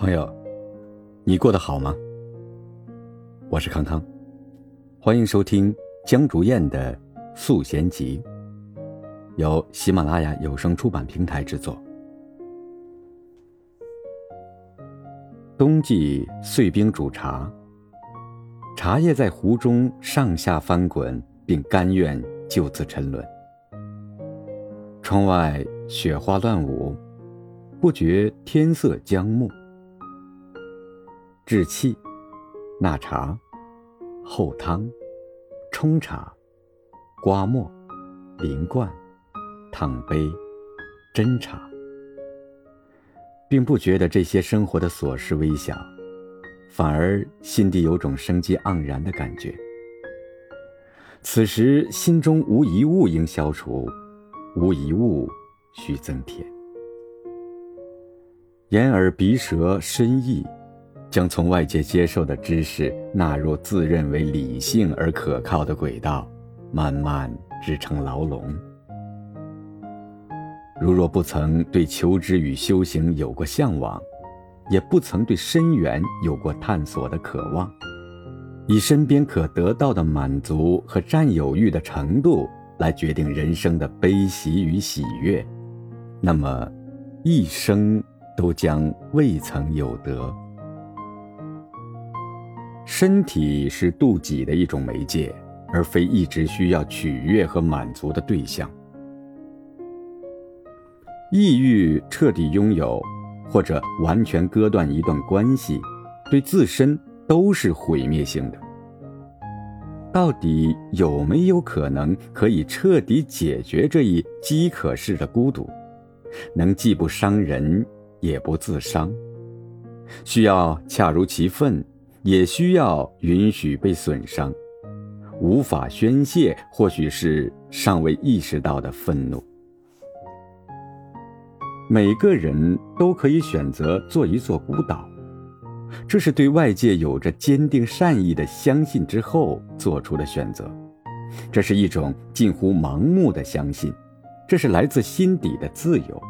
朋友，你过得好吗？我是康康，欢迎收听江竹燕的《素贤集》，由喜马拉雅有声出版平台制作。冬季碎冰煮茶，茶叶在壶中上下翻滚，并甘愿就此沉沦。窗外雪花乱舞，不觉天色将暮。制器：纳茶、后汤、冲茶、刮末、淋灌、烫杯、斟茶，并不觉得这些生活的琐事微小，反而心底有种生机盎然的感觉。此时心中无一物应消除，无一物需增添。眼耳鼻舌身意。将从外界接受的知识纳入自认为理性而可靠的轨道，慢慢织成牢笼。如若不曾对求知与修行有过向往，也不曾对深远有过探索的渴望，以身边可得到的满足和占有欲的程度来决定人生的悲喜与喜悦，那么，一生都将未曾有得。身体是妒忌的一种媒介，而非一直需要取悦和满足的对象。抑郁彻底拥有，或者完全割断一段关系，对自身都是毁灭性的。到底有没有可能可以彻底解决这一饥渴式的孤独，能既不伤人，也不自伤？需要恰如其分。也需要允许被损伤，无法宣泄，或许是尚未意识到的愤怒。每个人都可以选择做一座孤岛，这是对外界有着坚定善意的相信之后做出的选择，这是一种近乎盲目的相信，这是来自心底的自由，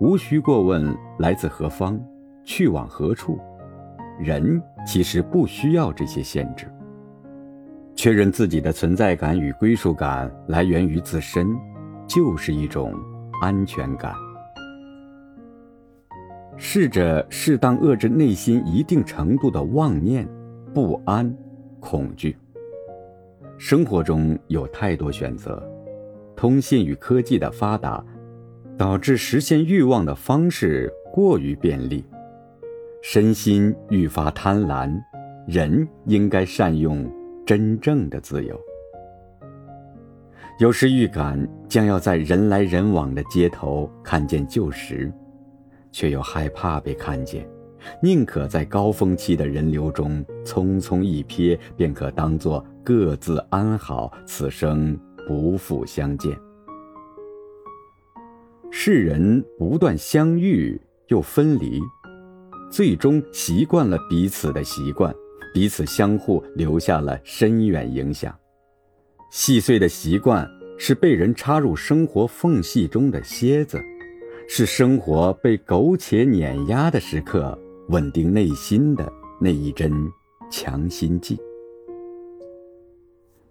无需过问来自何方，去往何处。人其实不需要这些限制。确认自己的存在感与归属感来源于自身，就是一种安全感。试着适当遏制内心一定程度的妄念、不安、恐惧。生活中有太多选择，通信与科技的发达，导致实现欲望的方式过于便利。身心愈发贪婪，人应该善用真正的自由。有时预感将要在人来人往的街头看见旧时，却又害怕被看见，宁可在高峰期的人流中匆匆一瞥，便可当作各自安好，此生不复相见。世人不断相遇又分离。最终习惯了彼此的习惯，彼此相互留下了深远影响。细碎的习惯是被人插入生活缝隙中的楔子，是生活被苟且碾压的时刻稳定内心的那一针强心剂。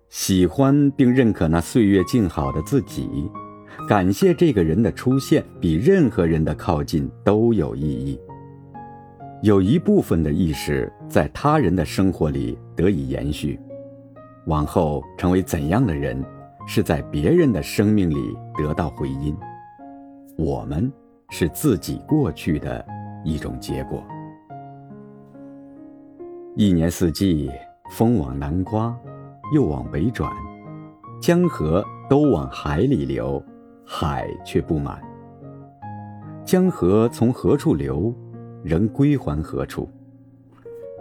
喜欢并认可那岁月静好的自己，感谢这个人的出现，比任何人的靠近都有意义。有一部分的意识在他人的生活里得以延续，往后成为怎样的人，是在别人的生命里得到回音。我们是自己过去的一种结果。一年四季，风往南刮，又往北转，江河都往海里流，海却不满。江河从何处流？仍归还何处？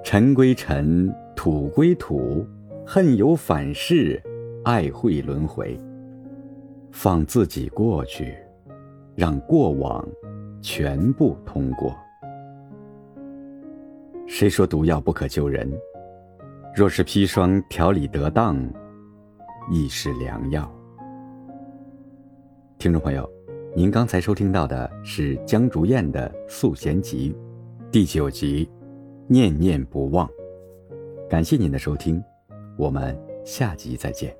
尘归尘，土归土，恨有反噬，爱会轮回。放自己过去，让过往全部通过。谁说毒药不可救人？若是砒霜调理得当，亦是良药。听众朋友，您刚才收听到的是江竹燕的《素贤集》。第九集，念念不忘。感谢您的收听，我们下集再见。